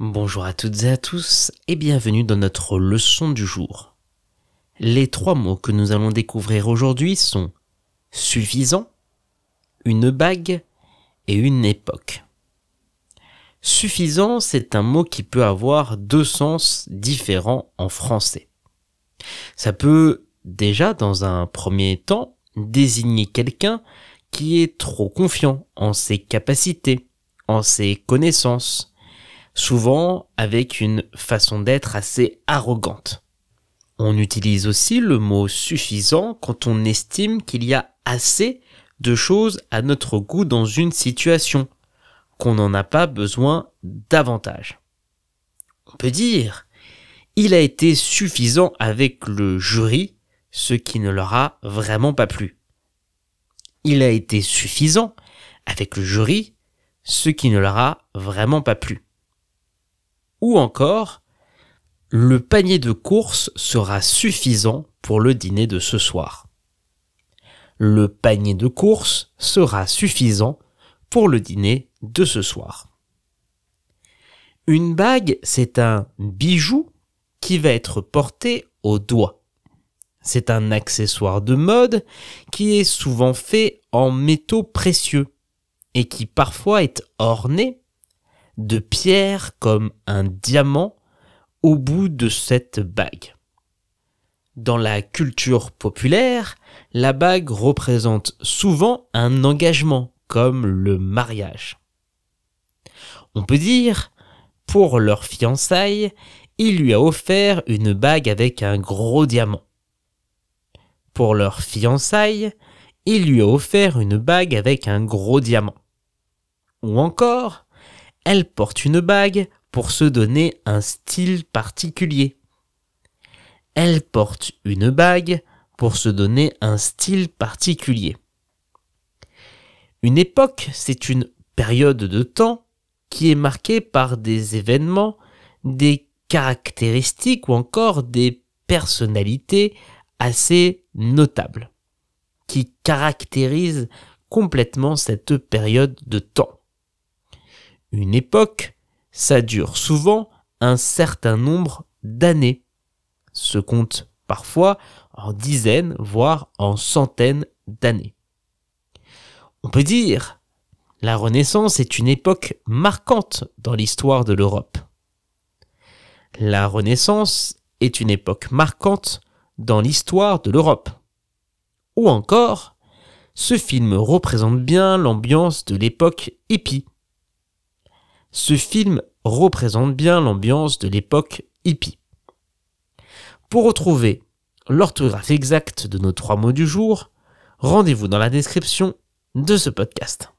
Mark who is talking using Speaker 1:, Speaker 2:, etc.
Speaker 1: Bonjour à toutes et à tous et bienvenue dans notre leçon du jour. Les trois mots que nous allons découvrir aujourd'hui sont suffisant, une bague et une époque. Suffisant, c'est un mot qui peut avoir deux sens différents en français. Ça peut déjà, dans un premier temps, désigner quelqu'un qui est trop confiant en ses capacités, en ses connaissances, souvent avec une façon d'être assez arrogante. On utilise aussi le mot suffisant quand on estime qu'il y a assez de choses à notre goût dans une situation, qu'on n'en a pas besoin davantage. On peut dire, il a été suffisant avec le jury, ce qui ne leur a vraiment pas plu. Il a été suffisant avec le jury, ce qui ne leur a vraiment pas plu. Ou encore, le panier de course sera suffisant pour le dîner de ce soir. Le panier de course sera suffisant pour le dîner de ce soir. Une bague, c'est un bijou qui va être porté au doigt. C'est un accessoire de mode qui est souvent fait en métaux précieux et qui parfois est orné de pierre comme un diamant au bout de cette bague. Dans la culture populaire, la bague représente souvent un engagement, comme le mariage. On peut dire, pour leur fiançailles, il lui a offert une bague avec un gros diamant. Pour leur fiançailles, il lui a offert une bague avec un gros diamant. Ou encore, elle porte une bague pour se donner un style particulier. Une. Une époque, c'est une période de temps qui est marquée par des événements, des caractéristiques ou encore des personnalités assez notables, qui caractérisent complètement cette période de temps. Une époque, ça dure souvent un certain nombre d'années. Se compte parfois en dizaines, voire en centaines d'années. On peut dire, la Renaissance est une époque marquante dans l'histoire de l'Europe. La Renaissance est une époque marquante dans l'histoire de l'Europe. Ou encore, ce film représente bien l'ambiance de l'époque hippie ce film représente bien l'ambiance de l'époque hippie. Pour retrouver l'orthographe exacte de nos trois mots du jour, rendez-vous dans la description de ce podcast.